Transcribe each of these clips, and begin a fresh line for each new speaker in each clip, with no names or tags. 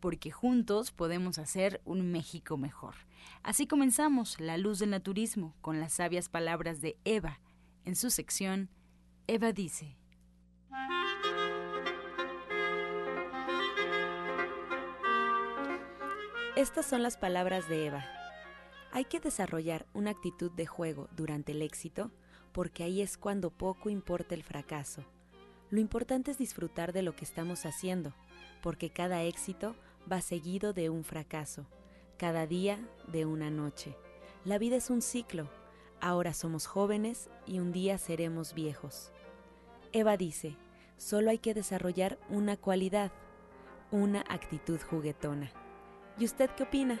porque juntos podemos hacer un México mejor. Así comenzamos La Luz del Naturismo con las sabias palabras de Eva. En su sección, Eva dice.
Estas son las palabras de Eva. Hay que desarrollar una actitud de juego durante el éxito porque ahí es cuando poco importa el fracaso. Lo importante es disfrutar de lo que estamos haciendo, porque cada éxito va seguido de un fracaso, cada día de una noche. La vida es un ciclo, ahora somos jóvenes y un día seremos viejos. Eva dice, solo hay que desarrollar una cualidad, una actitud juguetona. ¿Y usted qué opina?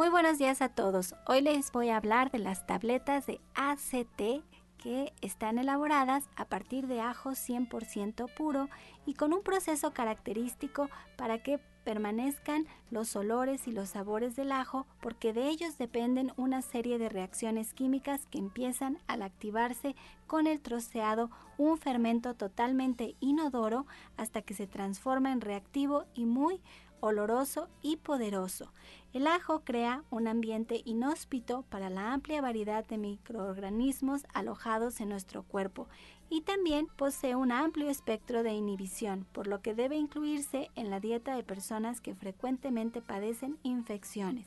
Muy buenos días a todos. Hoy les voy a hablar de las tabletas de ACT que están elaboradas a partir de ajo 100% puro y con un proceso característico para que permanezcan los olores y los sabores del ajo porque de ellos dependen una serie de reacciones químicas que empiezan al activarse con el troceado un fermento totalmente inodoro hasta que se transforma en reactivo y muy oloroso y poderoso. El ajo crea un ambiente inhóspito para la amplia variedad de microorganismos alojados en nuestro cuerpo y también posee un amplio espectro de inhibición, por lo que debe incluirse en la dieta de personas que frecuentemente padecen infecciones.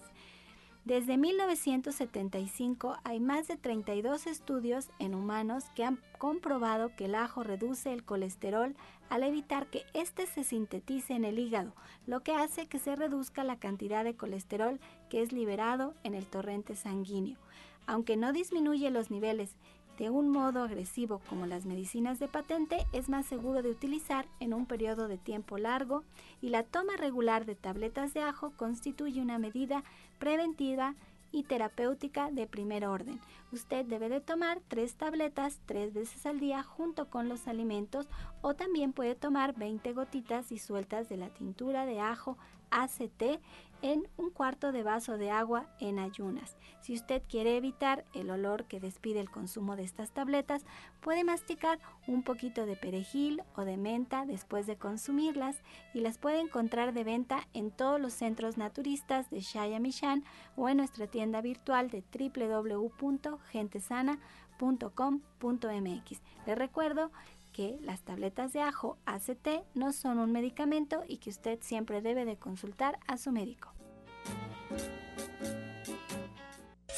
Desde 1975 hay más de 32 estudios en humanos que han comprobado que el ajo reduce el colesterol al evitar que éste se sintetice en el hígado, lo que hace que se reduzca la cantidad de colesterol que es liberado en el torrente sanguíneo. Aunque no disminuye los niveles de un modo agresivo como las medicinas de patente, es más seguro de utilizar en un periodo de tiempo largo y la toma regular de tabletas de ajo constituye una medida preventiva y terapéutica de primer orden. Usted debe de tomar tres tabletas tres veces al día junto con los alimentos o también puede tomar 20 gotitas disueltas de la tintura de ajo ACT en un cuarto de vaso de agua en ayunas. Si usted quiere evitar el olor que despide el consumo de estas tabletas, puede masticar un poquito de perejil o de menta después de consumirlas y las puede encontrar de venta en todos los centros naturistas de Shayamishan o en nuestra tienda virtual de www.gentesana.com.mx. Le recuerdo que las tabletas de ajo ACT no son un medicamento y que usted siempre debe de consultar a su médico.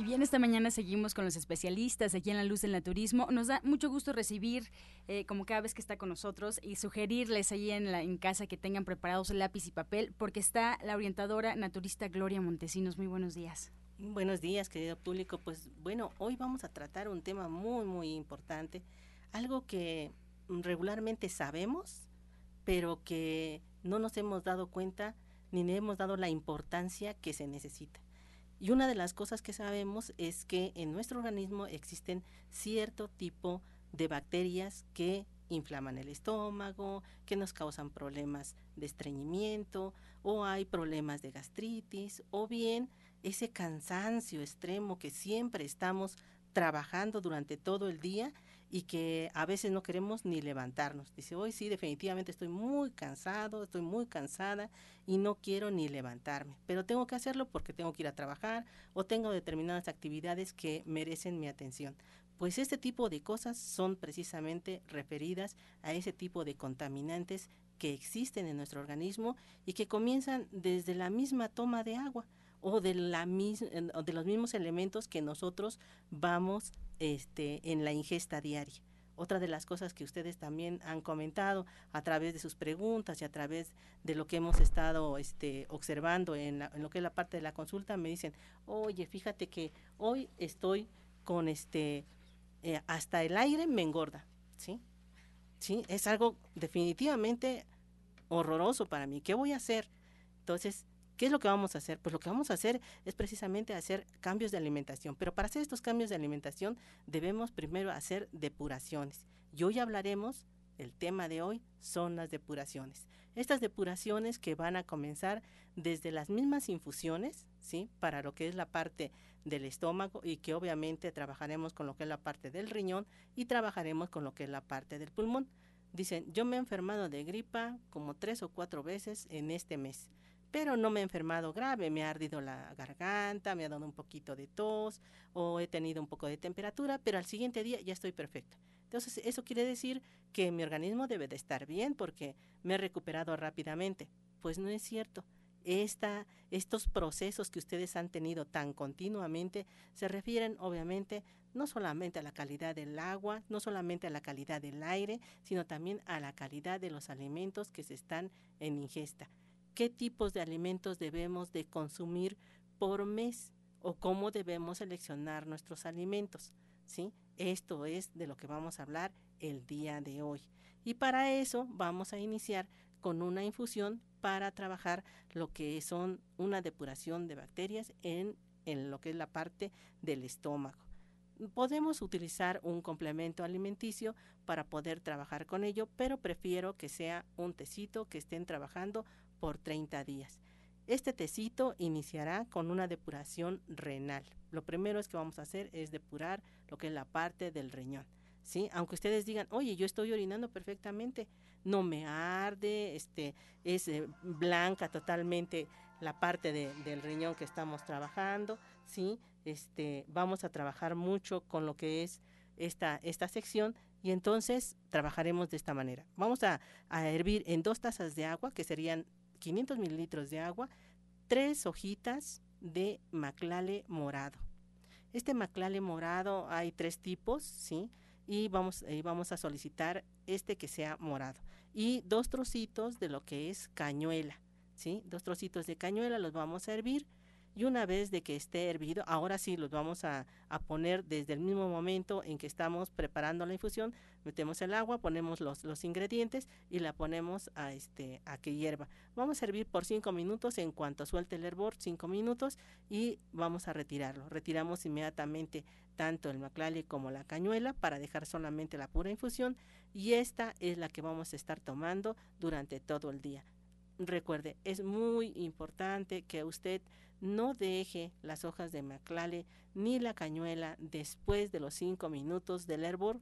Y bien, esta mañana seguimos con los especialistas aquí en La Luz del Naturismo. Nos da mucho gusto recibir, eh, como cada vez que está con nosotros, y sugerirles ahí en, la, en casa que tengan preparados lápiz y papel, porque está la orientadora naturista Gloria Montesinos. Muy buenos días.
Buenos días, querido público. Pues bueno, hoy vamos a tratar un tema muy, muy importante, algo que regularmente sabemos, pero que no nos hemos dado cuenta ni le hemos dado la importancia que se necesita. Y una de las cosas que sabemos es que en nuestro organismo existen cierto tipo de bacterias que inflaman el estómago, que nos causan problemas de estreñimiento, o hay problemas de gastritis, o bien ese cansancio extremo que siempre estamos trabajando durante todo el día y que a veces no queremos ni levantarnos. Dice, hoy sí, definitivamente estoy muy cansado, estoy muy cansada y no quiero ni levantarme, pero tengo que hacerlo porque tengo que ir a trabajar o tengo determinadas actividades que merecen mi atención. Pues este tipo de cosas son precisamente referidas a ese tipo de contaminantes que existen en nuestro organismo y que comienzan desde la misma toma de agua o de, la de los mismos elementos que nosotros vamos este, en la ingesta diaria. Otra de las cosas que ustedes también han comentado a través de sus preguntas y a través de lo que hemos estado este, observando en, lo que es la parte de la consulta, me dicen, oye, fíjate que hoy estoy con este, eh, hasta el aire me engorda, ¿sí? ¿Sí? Es algo definitivamente horroroso para mí. ¿Qué voy a hacer? Entonces, ¿Qué es lo que vamos a hacer? Pues lo que vamos a hacer es precisamente hacer cambios de alimentación. Pero para hacer estos cambios de alimentación debemos primero hacer depuraciones. Y hoy hablaremos, el tema de hoy son las depuraciones. Estas depuraciones que van a comenzar desde las mismas infusiones, ¿sí? Para lo que es la parte del estómago y que obviamente trabajaremos con lo que es la parte del riñón y trabajaremos con lo que es la parte del pulmón. Dicen, yo me he enfermado de gripa como tres o cuatro veces en este mes pero no me he enfermado grave, me ha ardido la garganta, me ha dado un poquito de tos o he tenido un poco de temperatura, pero al siguiente día ya estoy perfecta. Entonces, eso quiere decir que mi organismo debe de estar bien porque me he recuperado rápidamente. Pues no es cierto. Estos procesos que ustedes han tenido tan continuamente se refieren obviamente no solamente a la calidad del agua, no solamente a la calidad del aire, sino también a la calidad de los alimentos que se están en ingesta qué tipos de alimentos debemos de consumir por mes o cómo debemos seleccionar nuestros alimentos. ¿sí? Esto es de lo que vamos a hablar el día de hoy. Y para eso vamos a iniciar con una infusión para trabajar lo que son una depuración de bacterias en, en lo que es la parte del estómago. Podemos utilizar un complemento alimenticio para poder trabajar con ello, pero prefiero que sea un tecito que estén trabajando por 30 días. Este tecito iniciará con una depuración renal. Lo primero es que vamos a hacer es depurar lo que es la parte del riñón. ¿sí? Aunque ustedes digan, oye, yo estoy orinando perfectamente, no me arde, este, es eh, blanca totalmente la parte del riñón que estamos trabajando, ¿sí? Este, vamos a trabajar mucho con lo que es esta, esta sección y entonces trabajaremos de esta manera. Vamos a, a hervir en dos tazas de agua, que serían 500 mililitros de agua, tres hojitas de maclale morado. Este maclale morado hay tres tipos, ¿sí? Y vamos, eh, vamos a solicitar este que sea morado. Y dos trocitos de lo que es cañuela, ¿sí? Dos trocitos de cañuela los vamos a hervir y una vez de que esté hervido, ahora sí los vamos a, poner desde el mismo momento en que estamos preparando la infusión, metemos el agua, ponemos los, ingredientes y la ponemos a, este, a que hierva. Vamos a hervir por 5 minutos, en cuanto suelte el hervor, 5 minutos y vamos a retirarlo. Retiramos inmediatamente tanto el maclale como la cañuela para dejar solamente la pura infusión y esta es la que vamos a estar tomando durante todo el día. Recuerde, es muy importante que usted no deje las hojas de maclale ni la cañuela después de los cinco minutos del hervor.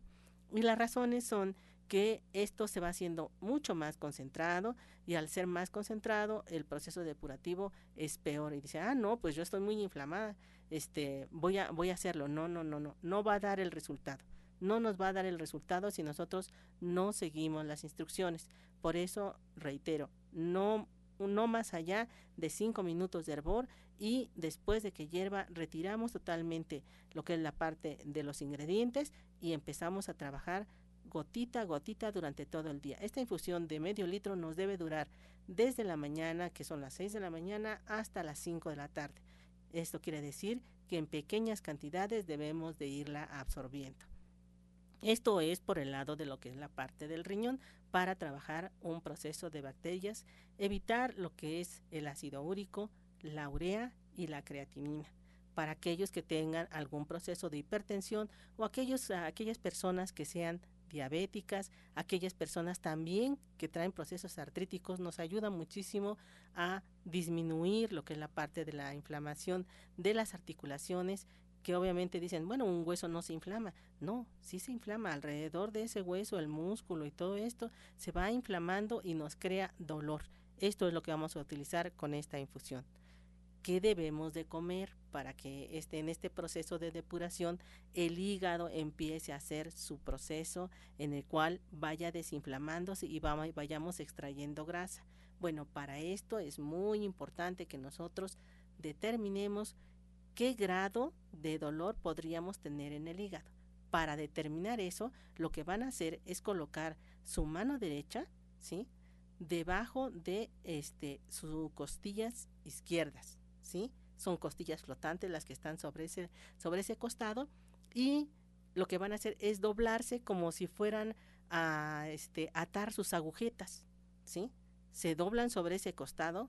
Y las razones son que esto se va haciendo mucho más concentrado y al ser más concentrado el proceso depurativo es peor. Y dice ah no pues yo estoy muy inflamada este voy a voy a hacerlo no no no no no va a dar el resultado. No nos va a dar el resultado si nosotros no seguimos las instrucciones. Por eso reitero no no más allá de 5 minutos de hervor y después de que hierva retiramos totalmente lo que es la parte de los ingredientes y empezamos a trabajar gotita a gotita durante todo el día. Esta infusión de medio litro nos debe durar desde la mañana, que son las 6 de la mañana, hasta las 5 de la tarde. Esto quiere decir que en pequeñas cantidades debemos de irla absorbiendo. Esto es por el lado de lo que es la parte del riñón para trabajar un proceso de bacterias, evitar lo que es el ácido úrico, la urea y la creatinina. Para aquellos que tengan algún proceso de hipertensión o aquellos, aquellas personas que sean diabéticas, aquellas personas también que traen procesos artríticos, nos ayuda muchísimo a disminuir lo que es la parte de la inflamación de las articulaciones que obviamente dicen, bueno, un hueso no se inflama. No, sí se inflama. Alrededor de ese hueso, el músculo y todo esto se va inflamando y nos crea dolor. Esto es lo que vamos a utilizar con esta infusión. ¿Qué debemos de comer para que esté en este proceso de depuración el hígado empiece a hacer su proceso en el cual vaya desinflamándose y vayamos extrayendo grasa? Bueno, para esto es muy importante que nosotros determinemos qué grado de dolor podríamos tener en el hígado. Para determinar eso, lo que van a hacer es colocar su mano derecha, ¿sí? debajo de este sus costillas izquierdas, ¿sí? Son costillas flotantes las que están sobre ese sobre ese costado y lo que van a hacer es doblarse como si fueran a este atar sus agujetas, ¿sí? Se doblan sobre ese costado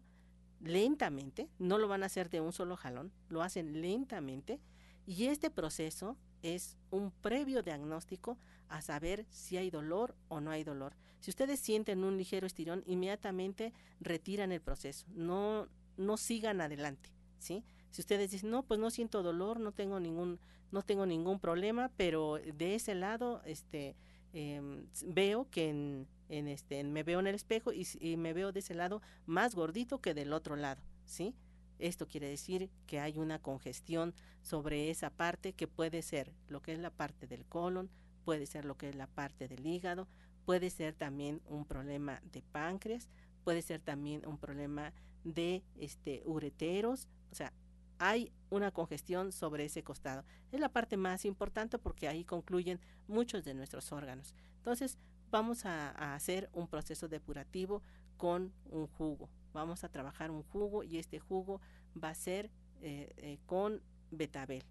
lentamente, no lo van a hacer de un solo jalón, lo hacen lentamente y este proceso es un previo diagnóstico a saber si hay dolor o no hay dolor. Si ustedes sienten un ligero estirón, inmediatamente retiran el proceso, no, no sigan adelante, ¿sí? Si ustedes dicen, no, pues no siento dolor, no tengo ningún, no tengo ningún problema, pero de ese lado, este, em, veo que en, este, me veo en el espejo y, me veo de ese lado más gordito que del otro lado, ¿sí? Esto quiere decir que hay una congestión sobre esa parte que puede ser lo que es la parte del colon, puede ser lo que es la parte del hígado, puede ser también un problema de páncreas, puede ser también un problema de este ureteros, o sea, hay una congestión sobre ese costado. Es la parte más importante porque ahí concluyen muchos de nuestros órganos. Entonces, vamos a, hacer un proceso depurativo con un jugo. Vamos a trabajar un jugo y este jugo va a ser eh, eh, con betabel.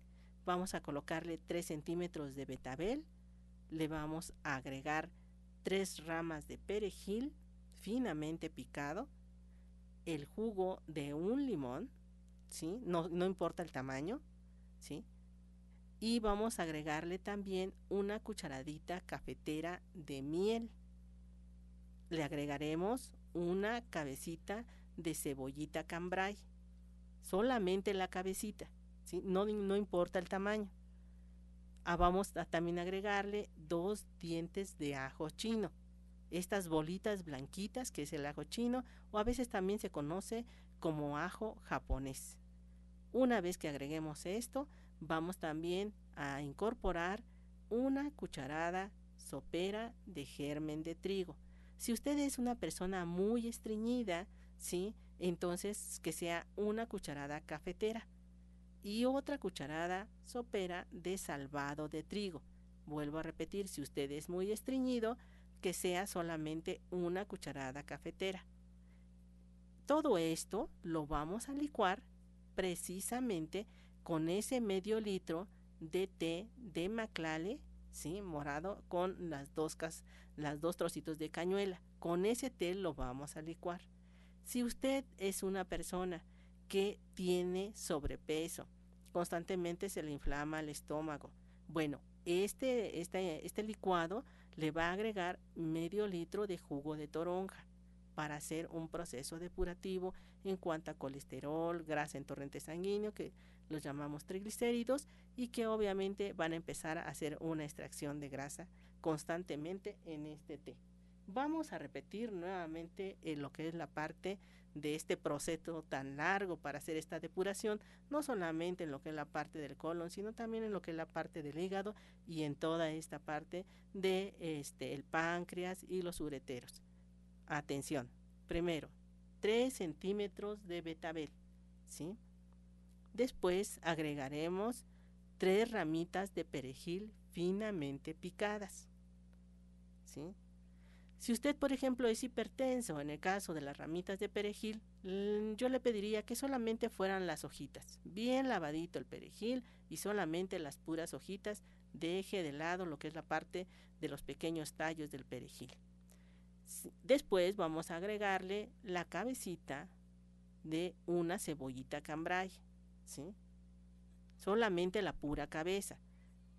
Vamos a colocarle 3 centímetros de betabel. Le vamos a agregar 3 ramas de perejil finamente picado. El jugo de un limón, ¿sí? No, no importa el tamaño, ¿sí? y vamos a agregarle también una cucharadita cafetera de miel. Le agregaremos una cabecita de cebollita cambray, solamente la cabecita, ¿sí? no, no importa el tamaño. Ah, vamos a también agregarle dos dientes de ajo chino, estas bolitas blanquitas que es el ajo chino o a veces también se conoce como ajo japonés. Una vez que agreguemos esto, vamos también a incorporar una cucharada sopera de germen de trigo. Si usted es una persona muy estreñida, ¿sí? Entonces que sea una cucharada cafetera y otra cucharada sopera de salvado de trigo. Vuelvo a repetir, si usted es muy estreñido, que sea solamente una cucharada cafetera. Todo esto lo vamos a licuar precisamente con ese medio litro de té de maclale, ¿sí? morado, con las dos, las dos trocitos de cañuela. Con ese té lo vamos a licuar. Si usted es una persona que tiene sobrepeso, constantemente se le inflama el estómago, bueno, este, este, este licuado le va a agregar medio litro de jugo de toronja para hacer un proceso depurativo en cuanto a colesterol, grasa en torrente sanguíneo, que los llamamos triglicéridos y que obviamente van a empezar a hacer una extracción de grasa constantemente en este té. Vamos a repetir nuevamente en lo que es la parte de este proceso tan largo para hacer esta depuración, no solamente en lo que es la parte del colon, sino también en lo que es la parte del hígado y en toda esta parte de este el páncreas y los ureteros. Atención. Primero, 3 centímetros de betabel. ¿sí? Después agregaremos 3 ramitas de perejil finamente picadas. ¿sí? Si usted, por ejemplo, es hipertenso, en el caso de las ramitas de perejil, yo le pediría que solamente fueran las hojitas, bien lavadito el perejil y solamente las puras hojitas, deje de lado lo que es la parte de los pequeños tallos del perejil. Después vamos a agregarle la cabecita de una cebollita cambray, ¿sí? Solamente la pura cabeza.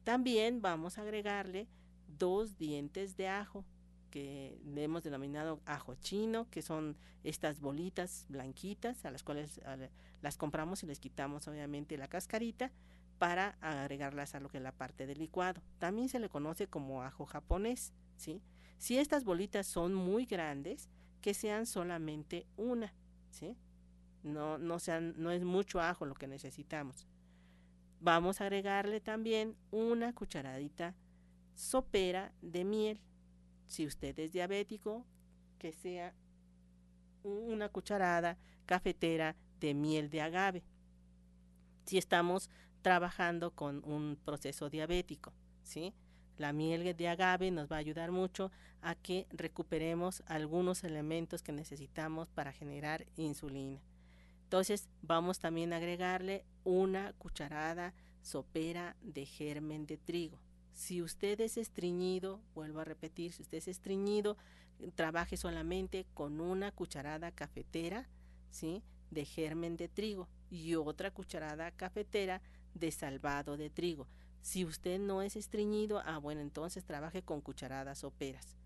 También vamos a agregarle dos dientes de ajo, que le hemos denominado ajo chino, que son estas bolitas blanquitas a las cuales las compramos y les quitamos obviamente la cascarita para agregarlas a lo que es la parte del licuado. También se le conoce como ajo japonés, ¿sí? Si estas bolitas son muy grandes, que sean solamente una, ¿sí? No, no, sean, no es mucho ajo lo que necesitamos. Vamos a agregarle también una cucharadita sopera de miel. Si usted es diabético, que sea una cucharada cafetera de miel de agave. Si estamos trabajando con un proceso diabético, ¿sí? La miel de agave nos va a ayudar mucho a que recuperemos algunos elementos que necesitamos para generar insulina. Entonces vamos también a agregarle una cucharada sopera de germen de trigo. Si usted es estreñido, vuelvo a repetir, si usted es estreñido, trabaje solamente con una cucharada cafetera, ¿sí? de germen de trigo y otra cucharada cafetera de salvado de trigo. Si usted no es estreñido, ah, bueno, entonces trabaje con cucharadas soperas.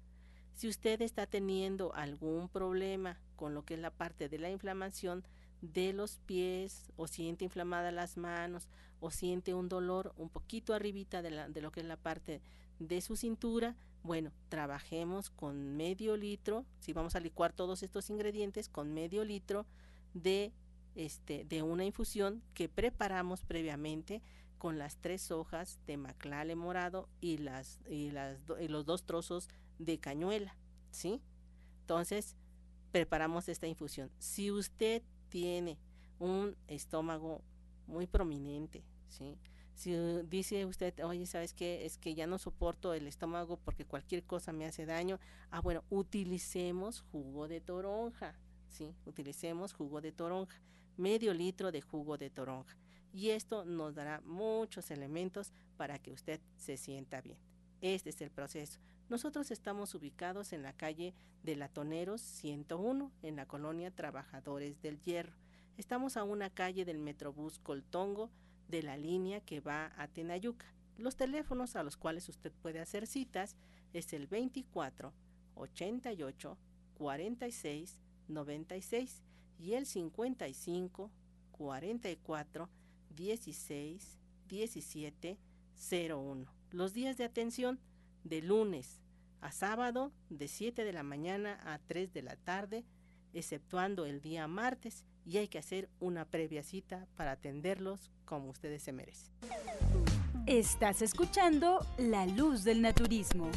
Si usted está teniendo algún problema con lo que es la parte de la inflamación de los pies o siente inflamadas las manos o siente un dolor un poquito arribita de, de lo que es la parte de su cintura, bueno, trabajemos con medio litro, si vamos a licuar todos estos ingredientes, con medio litro de, este, de una infusión que preparamos previamente con las tres hojas de maclale morado y, las, y, las, y los dos trozos de cañuela, ¿sí? Entonces, preparamos esta infusión. Si usted tiene un estómago muy prominente, ¿sí? Si dice usted, oye, ¿sabes qué? Es que ya no soporto el estómago porque cualquier cosa me hace daño. Ah, bueno, utilicemos jugo de toronja, ¿sí? Utilicemos jugo de toronja, medio litro de jugo de toronja y esto nos dará muchos elementos para que usted se sienta bien. Este es el proceso. Nosotros estamos ubicados en la calle de Latoneros 101, en la colonia Trabajadores del Hierro. Estamos a una calle del Metrobús Coltongo de la línea que va a Tenayuca. Los teléfonos a los cuales usted puede hacer citas es el 24 88 46 96 y el 55 44 16 17 01. Los días de atención de lunes a sábado de 7 de la mañana a 3 de la tarde, exceptuando el día martes, y hay que hacer una previa cita para atenderlos como ustedes se merecen.
Estás escuchando La Luz del Naturismo.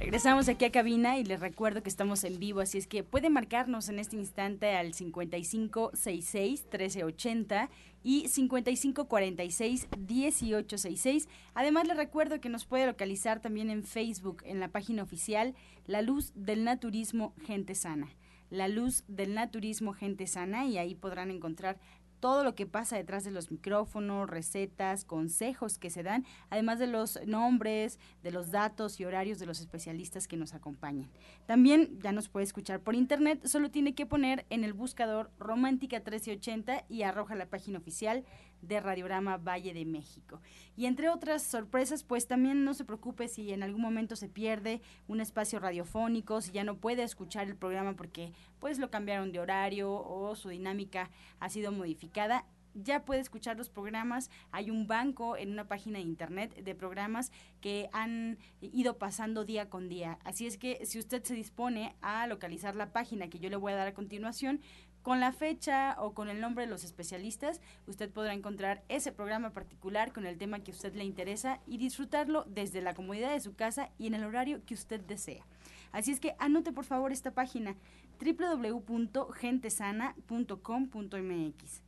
Regresamos aquí a cabina y les recuerdo que estamos en vivo, así es que puede marcarnos en este instante al 5566-1380 y 5546-1866. Además les recuerdo que nos puede localizar también en Facebook, en la página oficial La Luz del Naturismo Gente Sana. La Luz del Naturismo Gente Sana y ahí podrán encontrar todo lo que pasa detrás de los micrófonos, recetas, consejos que se dan, además de los nombres, de los datos y horarios de los especialistas que nos acompañan. También ya nos puede escuchar por internet, solo tiene que poner en el buscador Romántica 1380 y arroja la página oficial de Radiograma Valle de México. Y entre otras sorpresas, pues también no se preocupe si en algún momento se pierde un espacio radiofónico, si ya no puede escuchar el programa porque pues lo cambiaron de horario o su dinámica ha sido modificada ya puede escuchar los programas. Hay un banco en una página de internet de programas que han ido pasando día con día. Así es que si usted se dispone a localizar la página que yo le voy a dar a continuación, con la fecha o con el nombre de los especialistas, usted podrá encontrar ese programa particular con el tema que a usted le interesa y disfrutarlo desde la comodidad de su casa y en el horario que usted desea. Así es que anote por favor esta página www.gentesana.com.mx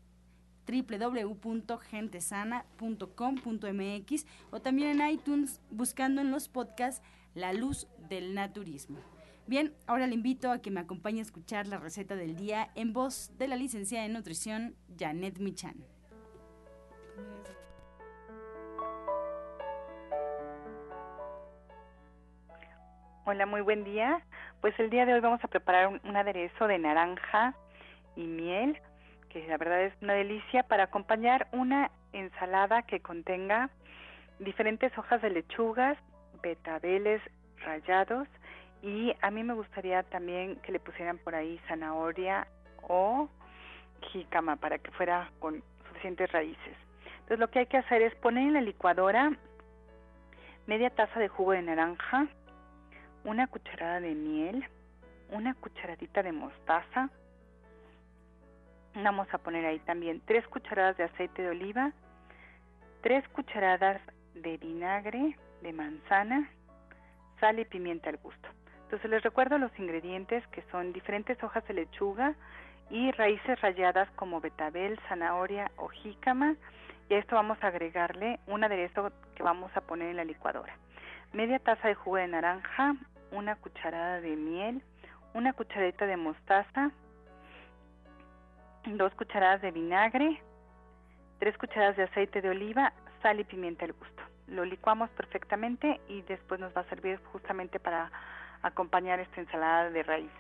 www.gentesana.com.mx o también en iTunes buscando en los podcasts La Luz del Naturismo. Bien, ahora le invito a que me acompañe a escuchar la receta del día en voz de la licenciada en nutrición Janet Michan.
Hola, muy buen día. Pues el día de hoy vamos a preparar un, un aderezo de naranja y miel que la verdad es una delicia para acompañar una ensalada que contenga diferentes hojas de lechugas, betabeles rallados y a mí me gustaría también que le pusieran por ahí zanahoria o jícama para que fuera con suficientes raíces. Entonces lo que hay que hacer es poner en la licuadora media taza de jugo de naranja, una cucharada de miel, una cucharadita de mostaza, Vamos a poner ahí también tres cucharadas de aceite de oliva, tres cucharadas de vinagre de manzana, sal y pimienta al gusto. Entonces les recuerdo los ingredientes que son diferentes hojas de lechuga y raíces ralladas como betabel, zanahoria o jícama. Y a esto vamos a agregarle un aderezo que vamos a poner en la licuadora. Media taza de jugo de naranja, una cucharada de miel, una cucharadita de mostaza, dos cucharadas de vinagre, tres cucharadas de aceite de oliva, sal y pimienta al gusto. Lo licuamos perfectamente y después nos va a servir justamente para acompañar esta ensalada de raíces.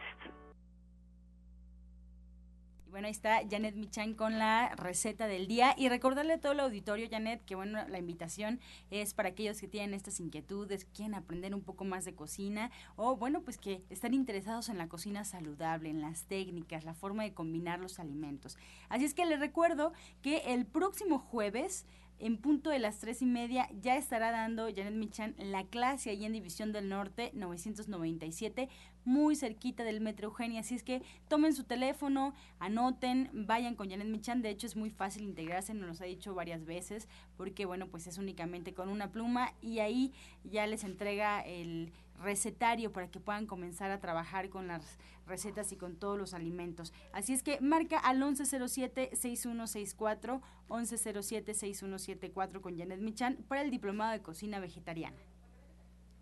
Bueno, ahí está Janet Michan con la receta del día y recordarle a todo el auditorio, Janet, que bueno, la invitación es para aquellos que tienen estas inquietudes, quieren aprender un poco más de cocina o bueno, pues que están interesados en la cocina saludable, en las técnicas, la forma de combinar los alimentos. Así es que les recuerdo que el próximo jueves en punto de las tres y media ya estará dando Janet Michan la clase ahí en División del Norte 997, muy cerquita del Metro Eugenia. Así es que tomen su teléfono, anoten, vayan con Janet Michan. De hecho, es muy fácil integrarse, nos lo ha dicho varias veces, porque bueno, pues es únicamente con una pluma y ahí ya les entrega el recetario para que puedan comenzar a trabajar con las recetas y con todos los alimentos. Así es que marca al 1107-6164, 1107-6174 con Janet Michan para el Diplomado de Cocina Vegetariana.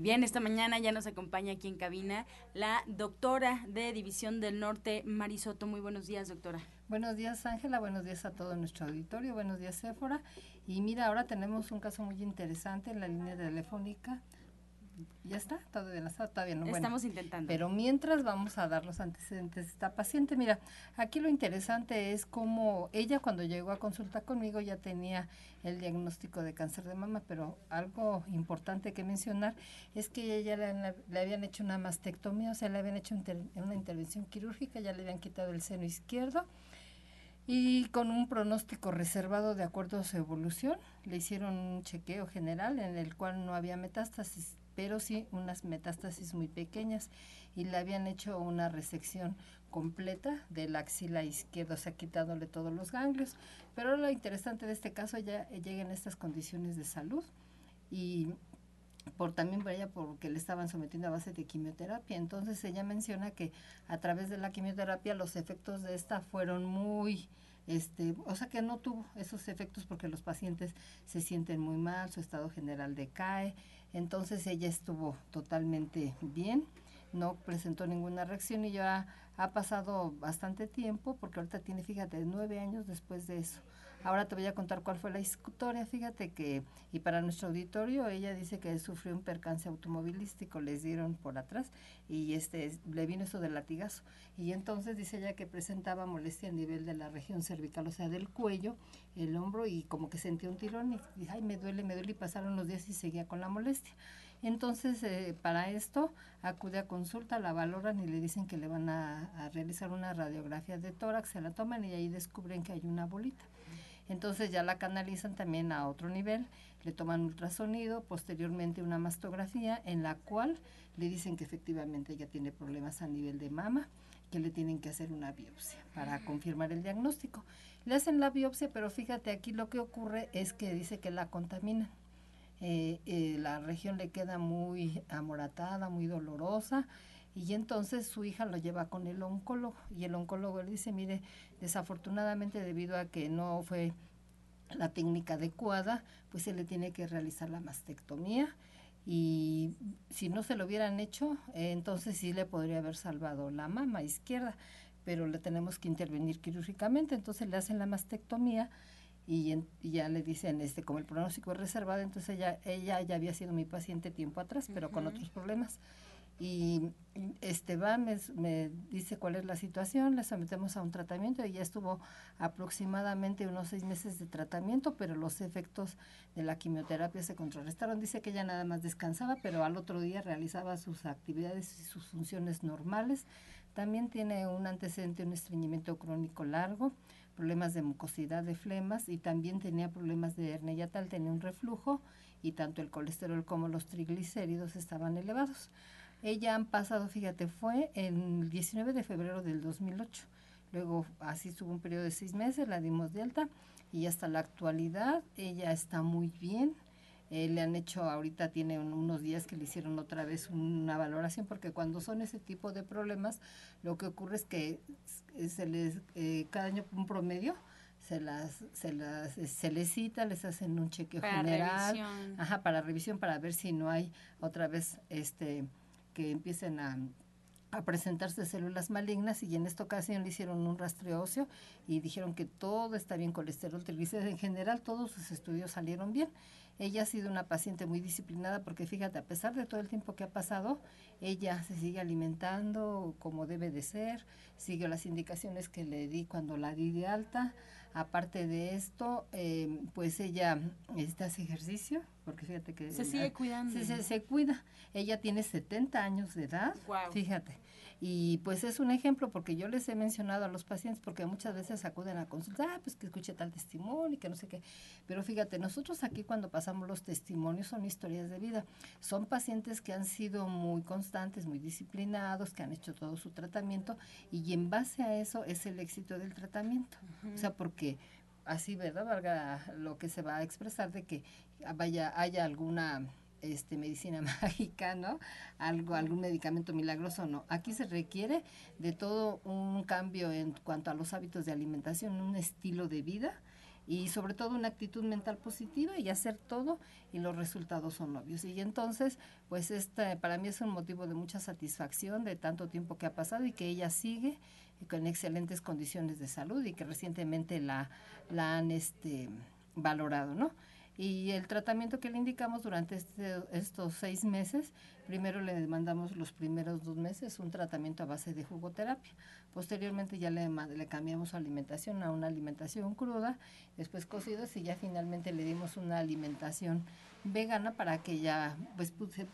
Bien, esta mañana ya nos acompaña aquí en cabina la doctora de División del Norte, Marisoto. Muy buenos días, doctora.
Buenos días, Ángela. Buenos días a todo nuestro auditorio. Buenos días, Séfora. Y mira, ahora tenemos un caso muy interesante en la línea telefónica. ¿Ya está? ¿Todavía no está? Todavía no.
Estamos intentando.
Pero mientras vamos a dar los antecedentes de esta paciente. Mira, aquí lo interesante es cómo ella cuando llegó a consulta conmigo ya tenía el diagnóstico de cáncer de mama, pero algo importante que mencionar es que ella le, le habían hecho una mastectomía, o sea, le habían hecho una intervención quirúrgica, ya le habían quitado el seno izquierdo y con un pronóstico reservado de acuerdo a su evolución. Le hicieron un chequeo general en el cual no había metástasis pero sí unas metástasis muy pequeñas y le habían hecho una resección completa de la axila izquierda, o sea, quitándole todos los ganglios. Pero lo interesante de este caso, ella llega en estas condiciones de salud y por también por ella porque le estaban sometiendo a base de quimioterapia. Entonces ella menciona que a través de la quimioterapia los efectos de esta fueron muy este, o sea que no tuvo esos efectos porque los pacientes se sienten muy mal, su estado general decae, entonces ella estuvo totalmente bien, no presentó ninguna reacción y ya ha pasado bastante tiempo, porque ahorita tiene, fíjate, nueve años después de eso. Ahora te voy a contar cuál fue la historia. Fíjate que, y para nuestro auditorio, ella dice que sufrió un percance automovilístico, les dieron por atrás y este le vino eso del latigazo. Y entonces dice ella que presentaba molestia a nivel de la región cervical, o sea, del cuello, el hombro y como que sentía un tirón y dice, ay, me duele, me duele y pasaron los días y seguía con la molestia. Entonces, eh, para esto, acude a consulta, la valoran y le dicen que le van a, a realizar una radiografía de tórax, se la toman y ahí descubren que hay una bolita. Entonces ya la canalizan también a otro nivel, le toman ultrasonido, posteriormente una mastografía en la cual le dicen que efectivamente ella tiene problemas a nivel de mama, que le tienen que hacer una biopsia para confirmar el diagnóstico. Le hacen la biopsia, pero fíjate aquí lo que ocurre es que dice que la contaminan. Eh, eh, la región le queda muy amoratada, muy dolorosa, y entonces su hija lo lleva con el oncólogo y el oncólogo le dice, mire, desafortunadamente debido a que no fue la técnica adecuada, pues se le tiene que realizar la mastectomía y si no se lo hubieran hecho, eh, entonces sí le podría haber salvado la mama izquierda, pero le tenemos que intervenir quirúrgicamente, entonces le hacen la mastectomía y, ya le dicen, este, como el pronóstico es reservado, entonces ella, ella ya había sido mi paciente tiempo atrás, pero con otros problemas y este va, me, dice cuál es la situación, le sometemos a un tratamiento y ya estuvo aproximadamente unos seis meses de tratamiento, pero los efectos de la quimioterapia se contrarrestaron. Dice que ella nada más descansaba, pero al otro día realizaba sus actividades y sus funciones normales. También tiene un antecedente, un estreñimiento crónico largo, problemas de mucosidad de flemas y también tenía problemas de hernia yatal, tenía un reflujo y tanto el colesterol como los triglicéridos estaban elevados. Ella han pasado, fíjate, fue el 19 de febrero del 2008. Luego así estuvo un periodo de seis meses, la dimos de alta y hasta la actualidad ella está muy bien. Eh, le han hecho, ahorita tiene unos días que le hicieron otra vez una valoración, porque cuando son ese tipo de problemas, lo que ocurre es que se les, eh, cada año un promedio, se las, se las, se les cita, les hacen un chequeo general, ajá, para revisión, para ver si no hay otra vez, este, que empiecen a, presentarse células malignas y en esta ocasión le hicieron un rastreo óseo y dijeron que todo está bien, colesterol, triglicéridos, en general todos sus estudios salieron bien. Ella ha sido una paciente muy disciplinada porque fíjate, a pesar de todo el tiempo que ha pasado, ella se sigue alimentando como debe de ser, sigue las indicaciones que le di cuando la di de alta. Aparte de esto, eh, pues ella este, hace ejercicio, porque fíjate que...
Se sigue cuidando.
Se, se, cuida. Ella tiene 70 años de edad, fíjate. Y pues es un ejemplo porque yo les he mencionado a los pacientes, porque muchas veces acuden a consultar, ah, pues que escuche tal testimonio y que no sé qué. Pero fíjate, nosotros aquí cuando pasamos los testimonios son historias de vida. Son pacientes que han sido muy constantes, muy disciplinados, que han hecho todo su tratamiento y en base a eso es el éxito del tratamiento. O sea, porque así, ¿verdad? Valga lo que se va a expresar de que vaya, haya alguna este, medicina mágica, ¿no? Algo, algún medicamento milagroso, no. Aquí se requiere de todo un cambio en cuanto a los hábitos de alimentación, un estilo de vida y sobre todo una actitud mental positiva y hacer todo y los resultados son obvios. Y entonces, pues este para mí es un motivo de mucha satisfacción de tanto tiempo que ha pasado y que ella sigue con excelentes condiciones de salud y que recientemente la, la han este, valorado, ¿no? Y el tratamiento que le indicamos durante este, estos seis meses, primero le mandamos los primeros dos meses un tratamiento a base de jugoterapia. Posteriormente ya le, le cambiamos su alimentación a una alimentación cruda, después cocidos y ya finalmente le dimos una alimentación vegana para que ya pues se,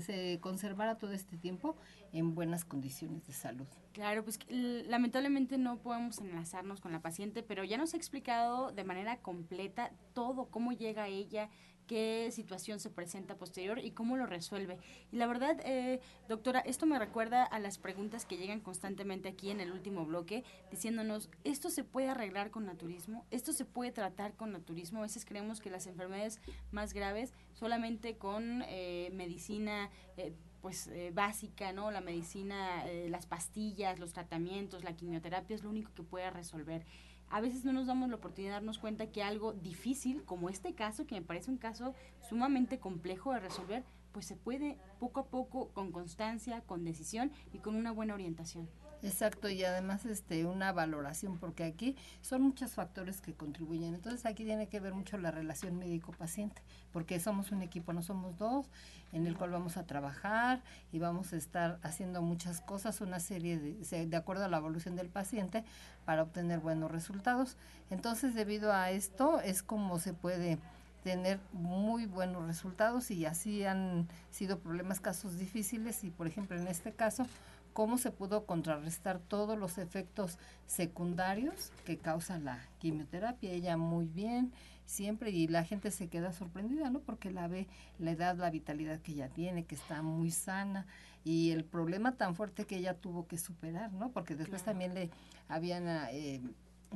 se conservara todo este tiempo en buenas condiciones de salud.
Claro, pues lamentablemente no podemos enlazarnos con la paciente, pero ya nos ha explicado de manera completa todo, cómo llega ella, qué situación se presenta posterior y cómo lo resuelve. Y la verdad, eh, doctora, esto me recuerda a las preguntas que llegan constantemente aquí en el último bloque, diciéndonos, ¿esto se puede arreglar con naturismo? ¿Esto se puede tratar con naturismo? A veces creemos que las enfermedades más graves solamente con eh, medicina... Eh, pues básica, ¿no? La medicina, las pastillas, los tratamientos, la quimioterapia es lo único que puede resolver a veces no nos damos la oportunidad de darnos cuenta que algo difícil, como este caso, que me parece un caso sumamente complejo de resolver, pues se puede poco a poco, con constancia, con decisión y con una buena orientación.
Exacto, y además este una valoración, porque aquí son muchos factores que contribuyen. Entonces aquí tiene que ver mucho la relación médico-paciente, porque somos un equipo, no somos dos, en el cual vamos a trabajar y vamos a estar haciendo muchas cosas, una serie de, de acuerdo a la evolución del paciente, para obtener buenos resultados. Entonces, debido a esto, es como se puede tener muy buenos resultados y así han sido problemas, casos difíciles y por ejemplo en este caso cómo se pudo contrarrestar todos los efectos secundarios que causa la quimioterapia. Ella muy bien, siempre, y la gente se queda sorprendida, ¿no? Porque la ve, la edad, la vitalidad que ella tiene, que está muy sana, y el problema tan fuerte que ella tuvo que superar, ¿no? Porque después también le habían, eh,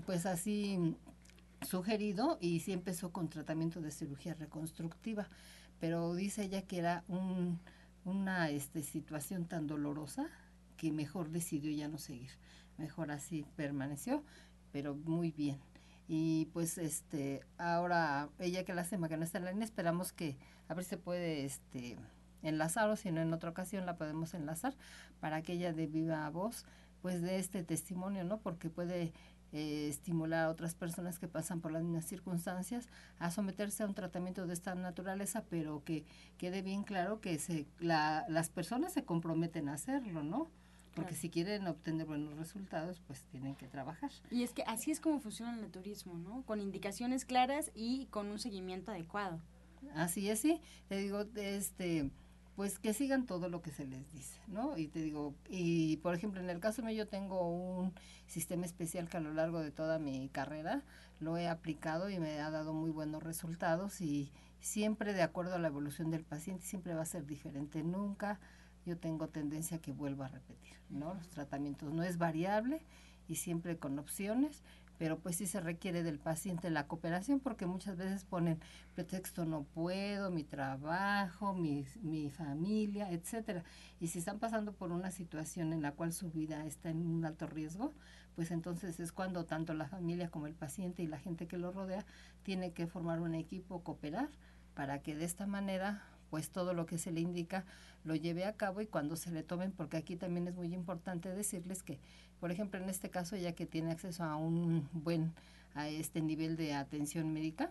pues así, sugerido, y sí empezó con tratamiento de cirugía reconstructiva, pero dice ella que era un, una este, situación tan dolorosa que mejor decidió ya no seguir. Mejor así permaneció, pero muy bien. Y pues este, ahora ella que la semana que no está en la línea, esperamos que a ver si se puede este enlazar o si no en otra ocasión la podemos enlazar para que ella de viva voz pues de este testimonio, ¿no? Porque puede eh, estimular a otras personas que pasan por las mismas circunstancias a someterse a un tratamiento de esta naturaleza, pero que quede bien claro que se, la, las personas se comprometen a hacerlo, ¿no? Porque si quieren obtener buenos resultados, pues tienen que trabajar.
Y es que así es como funciona el naturismo, ¿no? Con indicaciones claras y con un seguimiento adecuado.
Así es, sí. Te digo, este, pues que sigan todo lo que se les dice, ¿no? Y te digo, y por ejemplo, en el caso mío yo tengo un sistema especial que a lo largo de toda mi carrera lo he aplicado y me ha dado muy buenos resultados y siempre de acuerdo a la evolución del paciente, siempre va a ser diferente. Nunca yo tengo tendencia a que vuelva a repetir, ¿no? Los tratamientos no es variable y siempre con opciones, pero pues sí se requiere del paciente la cooperación porque muchas veces ponen pretexto no puedo, mi trabajo, mi, mi familia, etcétera. Y si están pasando por una situación en la cual su vida está en un alto riesgo, pues entonces es cuando tanto la familia como el paciente y la gente que lo rodea tiene que formar un equipo, cooperar para que de esta manera pues todo lo que se le indica lo lleve a cabo y cuando se le tomen, porque aquí también es muy importante decirles que, por ejemplo, en este caso, ya que tiene acceso a un buen, a este nivel de atención médica,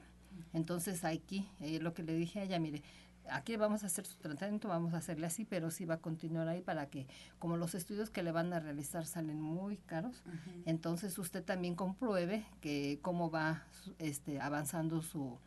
entonces aquí, eh, lo que le dije a ella, mire, aquí vamos a hacer su tratamiento, vamos a hacerle así, pero sí va a continuar ahí para que, como los estudios que le van a realizar salen muy caros, entonces usted también compruebe que cómo va este, avanzando su,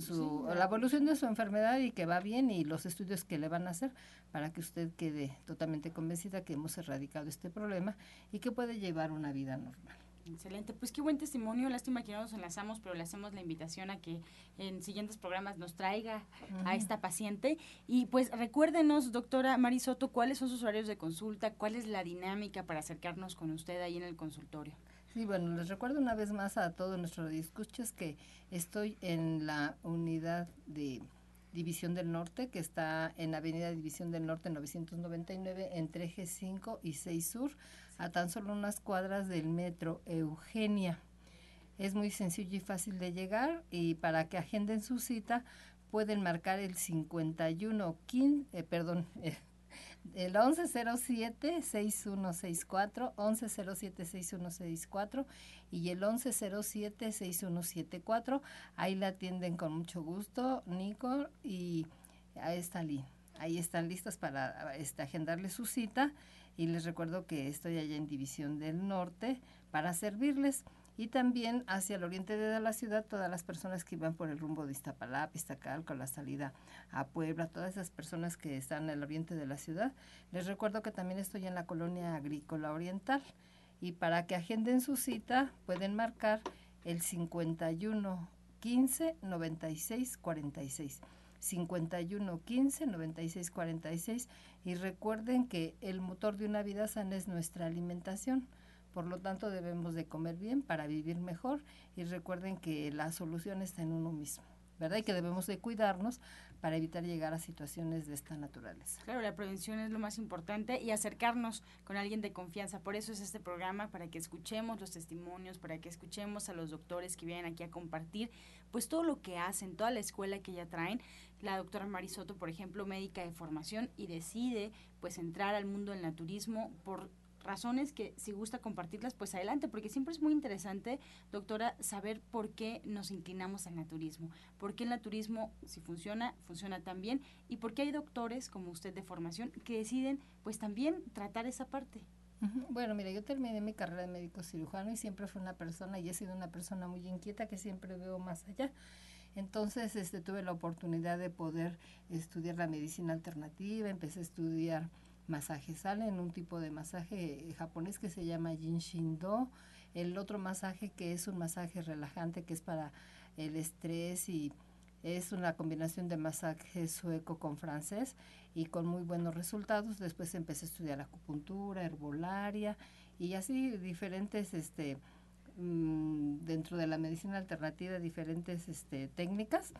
su, la evolución de su enfermedad y que va bien y los estudios que le van a hacer para que usted quede totalmente convencida que hemos erradicado este problema y que puede llevar una vida normal.
Excelente, pues qué buen testimonio, lástima que no nos enlazamos, pero le hacemos la invitación a que en siguientes programas nos traiga a esta paciente. Y pues recuérdenos, doctora Marisoto, cuáles son sus horarios de consulta, cuál es la dinámica para acercarnos con usted ahí en el consultorio.
Sí, bueno, les recuerdo una vez más a todos nuestros discuches que estoy en la unidad de División del Norte, que está en Avenida División del Norte 999, entre Eje 5 y 6 Sur, a tan solo unas cuadras del metro Eugenia. Es muy sencillo y fácil de llegar y para que agenden su cita pueden marcar el 51 15, eh, perdón, eh, el 1107-6164, 1107-6164 y el 1107-6174. Ahí la atienden con mucho gusto, Nico, y ahí está Ahí están listas para este, agendarle su cita y les recuerdo que estoy allá en División del Norte para servirles y también hacia el oriente de la ciudad todas las personas que iban por el rumbo de Iztapalapa, Iztacalco, la salida a Puebla, todas esas personas que están en el oriente de la ciudad. Les recuerdo que también estoy en la colonia agrícola oriental y para que agenden su cita pueden marcar el 51 15 96 46. 51 15 96 46 y recuerden que el motor de una vida sana es nuestra alimentación. Por lo tanto, debemos de comer bien para vivir mejor y recuerden que la solución está en uno mismo. ¿verdad? Y que debemos de cuidarnos para evitar llegar a situaciones de esta naturaleza.
Claro, la prevención es lo más importante y acercarnos con alguien de confianza. Por eso es este programa, para que escuchemos los testimonios, para que escuchemos a los doctores que vienen aquí a compartir, pues todo lo que hacen, toda la escuela que ya traen. La doctora Marisoto, por ejemplo, médica de formación y decide pues entrar al mundo del naturismo por razones que si gusta compartirlas, pues adelante, porque siempre es muy interesante, doctora, saber por qué nos inclinamos al naturismo, por qué el naturismo, si funciona, funciona tan bien, y por qué hay doctores como usted de formación que deciden pues también tratar esa parte.
Bueno, mira, yo terminé mi carrera de médico cirujano y siempre fui una persona y he sido una persona muy inquieta que siempre veo más allá. Entonces, este, tuve la oportunidad de poder estudiar la medicina alternativa, empecé a estudiar masaje en un tipo de masaje japonés que se llama Jin Shindo, el otro masaje que es un masaje relajante que es para el estrés y es una combinación de masaje sueco con francés y con muy buenos resultados. Después empecé a estudiar acupuntura, herbolaria y así diferentes este mm, dentro de la medicina alternativa diferentes este técnicas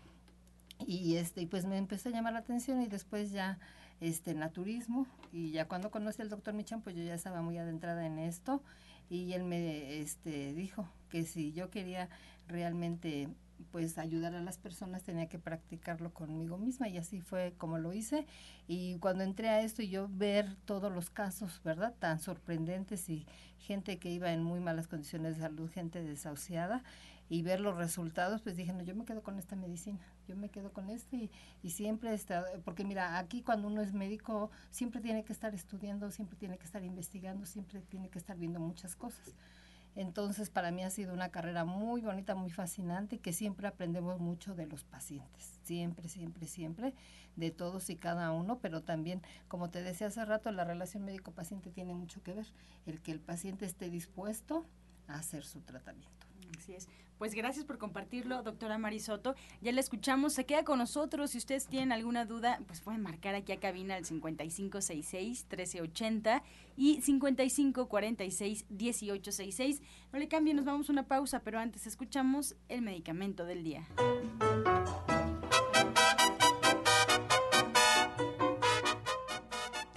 y este pues me empezó a llamar la atención y después ya este naturismo y ya cuando conocí al doctor Michan pues yo ya estaba muy adentrada en esto y él me este dijo que si yo quería realmente pues ayudar a las personas tenía que practicarlo conmigo misma y así fue como lo hice. Y cuando entré a esto y yo ver todos los casos verdad tan sorprendentes y gente que iba en muy malas condiciones de salud gente desahuciada y ver los resultados, pues dije, no, yo me quedo con esta medicina, yo me quedo con este y, siempre está, porque mira, aquí cuando uno es médico siempre tiene que estar estudiando, siempre tiene que estar investigando, siempre tiene que estar viendo muchas cosas. Entonces, para mí ha sido una carrera muy bonita, muy fascinante y que siempre aprendemos mucho de los pacientes, siempre, siempre, siempre, de todos y cada uno, pero también, como te decía hace rato, la relación médico-paciente tiene mucho que ver, el que el paciente esté dispuesto a hacer su tratamiento.
Así es. Pues gracias por compartirlo, doctora Marisoto. Ya la escuchamos, se queda con nosotros. Si ustedes tienen alguna duda, pues pueden marcar aquí a cabina al 5566-1380 y 5546-1866. No le cambien, nos vamos a una pausa, pero antes escuchamos el medicamento del día.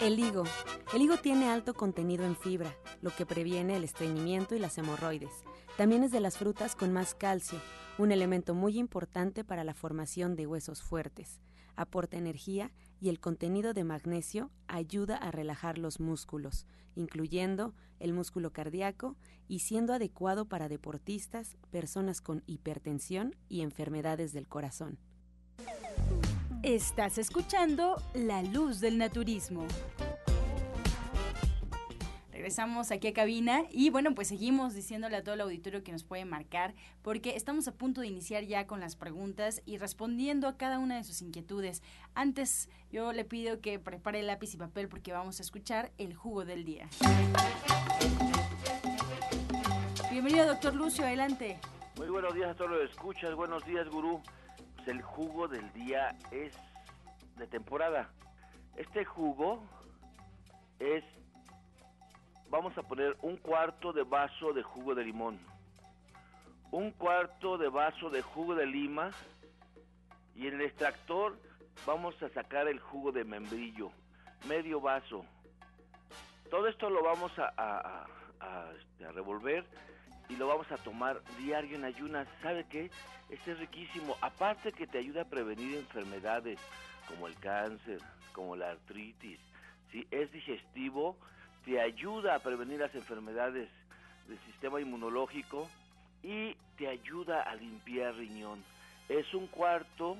El higo. El higo tiene alto contenido en fibra, lo que previene el estreñimiento y las hemorroides. También es de las frutas con más calcio, un elemento muy importante para la formación de huesos fuertes. Aporta energía y el contenido de magnesio ayuda a relajar los músculos, incluyendo el músculo cardíaco y siendo adecuado para deportistas, personas con hipertensión y enfermedades del corazón.
Estás escuchando La Luz del Naturismo regresamos aquí a cabina y bueno, pues seguimos diciéndole a todo el auditorio que nos puede marcar porque estamos a punto de iniciar ya con las preguntas y respondiendo a cada una de sus inquietudes. Antes yo le pido que prepare lápiz y papel porque vamos a escuchar el jugo del día. Bienvenido, doctor Lucio, adelante.
Muy buenos días a todos los escuchas, buenos días, gurú. Pues el jugo del día es de temporada. Este jugo es vamos a poner un cuarto de vaso de jugo de limón, un cuarto de vaso de jugo de lima y en el extractor vamos a sacar el jugo de membrillo, medio vaso. Todo esto lo vamos a, este, revolver y lo vamos a tomar diario en ayunas. ¿Sabe qué? Este es riquísimo. Aparte que te ayuda a prevenir enfermedades como el cáncer, como la artritis. ¿sí? Es digestivo te ayuda a prevenir las enfermedades del sistema inmunológico y te ayuda a limpiar riñón. Es un cuarto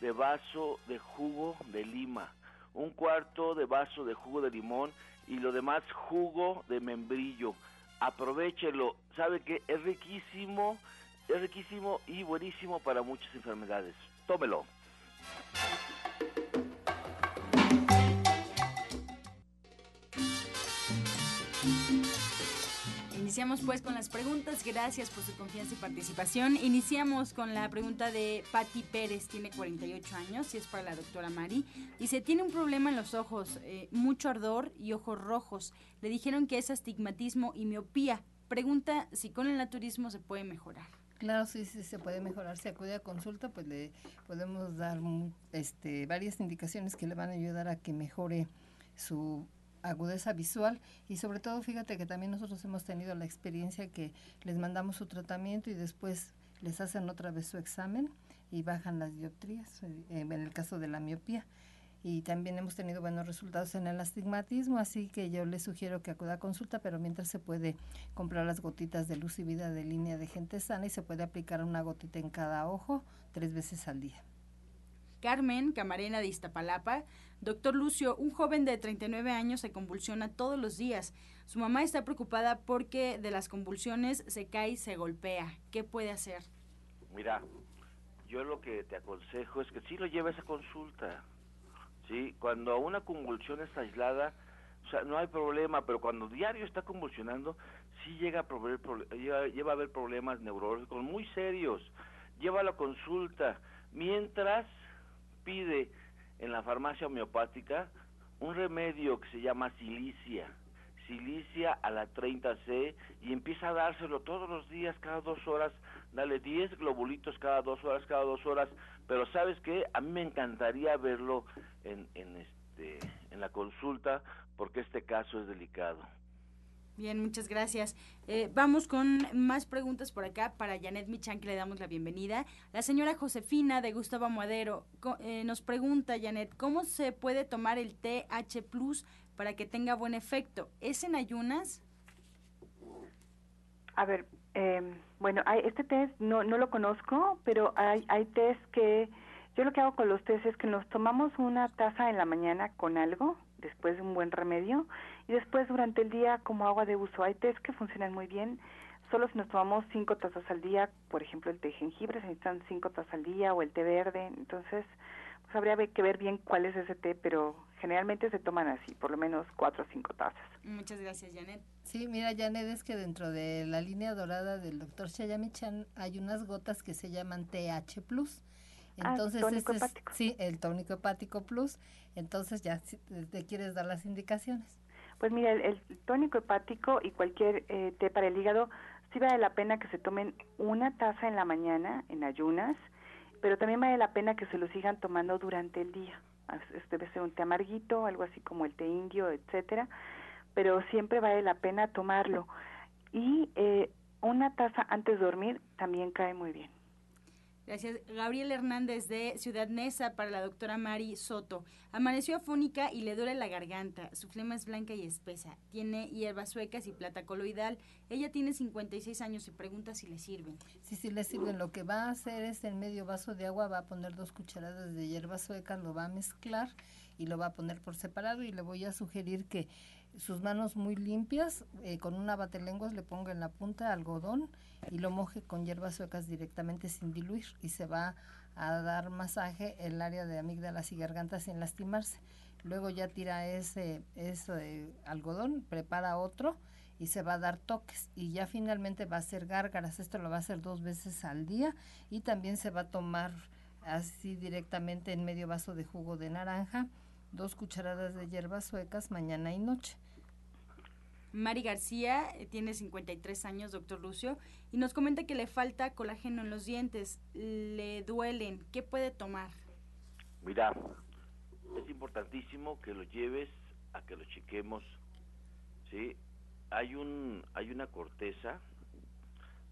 de vaso de jugo de lima, un cuarto de vaso de jugo de limón y lo demás jugo de membrillo. Aprovechelo, sabe que es riquísimo, es riquísimo y buenísimo para muchas enfermedades. Tómelo.
Iniciamos pues con las preguntas. Gracias por su confianza y participación. Iniciamos con la pregunta de Patti Pérez, tiene 48 años y es para la doctora Mari. Dice, tiene un problema en los ojos, eh, mucho ardor y ojos rojos. Le dijeron que es astigmatismo y miopía. Pregunta si con el naturismo se puede mejorar.
Claro, sí, sí, se puede mejorar. Si acude a consulta, pues le podemos dar este, varias indicaciones que le van a ayudar a que mejore su agudeza visual y sobre todo fíjate que también nosotros hemos tenido la experiencia que les mandamos su tratamiento y después les hacen otra vez su examen y bajan las dioptrías eh, en el caso de la miopía y también hemos tenido buenos resultados en el astigmatismo, así que yo le sugiero que acuda a consulta, pero mientras se puede comprar las gotitas de luz y vida de línea de gente sana y se puede aplicar una gotita en cada ojo tres veces al día.
Carmen, camarena de Iztapalapa. Doctor Lucio, un joven de 39 años se convulsiona todos los días. Su mamá está preocupada porque de las convulsiones se cae y se golpea. ¿Qué puede hacer?
Mira, yo lo que te aconsejo es que sí lo lleves a consulta. ¿sí? Cuando una convulsión es aislada, no hay problema, pero cuando diario está convulsionando, sí llega a, proveer, a haber problemas neurológicos muy serios. Lleva a la consulta. Mientras pide en la farmacia homeopática un remedio que se llama silicia, silicia a la 30C y empieza a dárselo todos los días, cada dos horas, dale 10 globulitos cada dos horas, cada dos horas, pero sabes qué, a mí me encantaría verlo en, en, este, en la consulta porque este caso es delicado.
Bien, muchas gracias. Eh, vamos con más preguntas por acá para Janet Michan, que le damos la bienvenida. La señora Josefina de Gustavo Amadero eh, nos pregunta, Janet, ¿cómo se puede tomar el TH Plus para que tenga buen efecto? ¿Es en ayunas?
A ver, em, bueno, hay, este test no, no lo conozco, pero hay, hay test que, yo lo que hago con los test es que nos tomamos una taza en la mañana con algo, después de un buen remedio, y después durante el día como agua de uso. Hay test que funcionan muy bien, solo si nos tomamos cinco tazas al día, por ejemplo el té de jengibre se necesitan cinco tazas al día o el té verde, entonces pues habría que ver bien cuál es ese té, pero generalmente se toman así, por lo menos cuatro o cinco tazas.
Muchas gracias, Janet.
Sí, mira, Janet, es que dentro de la línea dorada del doctor Shayamichan hay unas gotas que se llaman TH+.
Ah, Entonces, ah,
sí, el tónico hepático plus. Entonces, ya te quieres dar las indicaciones.
Pues mira, el, tónico hepático y cualquier eh, té para el hígado, sí vale la pena que se tomen una taza en la mañana, en ayunas, pero también vale la pena que se lo sigan tomando durante el día. Este debe ser un té amarguito, algo así como el té indio, etcétera, pero siempre vale la pena tomarlo. Y eh, una taza antes de dormir también cae muy bien.
Gracias. Gabriel Hernández de Ciudad Neza para la doctora Mari Soto. Amaneció afónica y le duele la garganta. Su flema es blanca y espesa. Tiene hierbas suecas y plata coloidal. Ella tiene 56 años y pregunta si le sirven.
Sí, sí le sirven. Lo que va a hacer es en medio vaso de agua va a poner dos cucharadas de hierbas suecas, lo va a mezclar y lo va a poner por separado y le voy a sugerir que sus manos muy limpias, eh, con una batelenguas le ponga en la punta algodón y lo moje con hierbas suecas directamente sin diluir y se va a dar masaje el área de amígdalas y garganta sin lastimarse. Luego ya tira ese, ese algodón, prepara otro y se va a dar toques y ya finalmente va a hacer gárgaras. Esto lo va a hacer dos veces al día y también se va a tomar así directamente en medio vaso de jugo de naranja, dos cucharadas de hierbas suecas mañana y noche.
Mari García eh, tiene 53 años, doctor Lucio, y nos comenta que le falta colágeno en los dientes, le duelen. ¿Qué puede tomar?
Mira, es importantísimo que lo lleves a que lo chequemos. ¿sí? Hay, un, hay una corteza,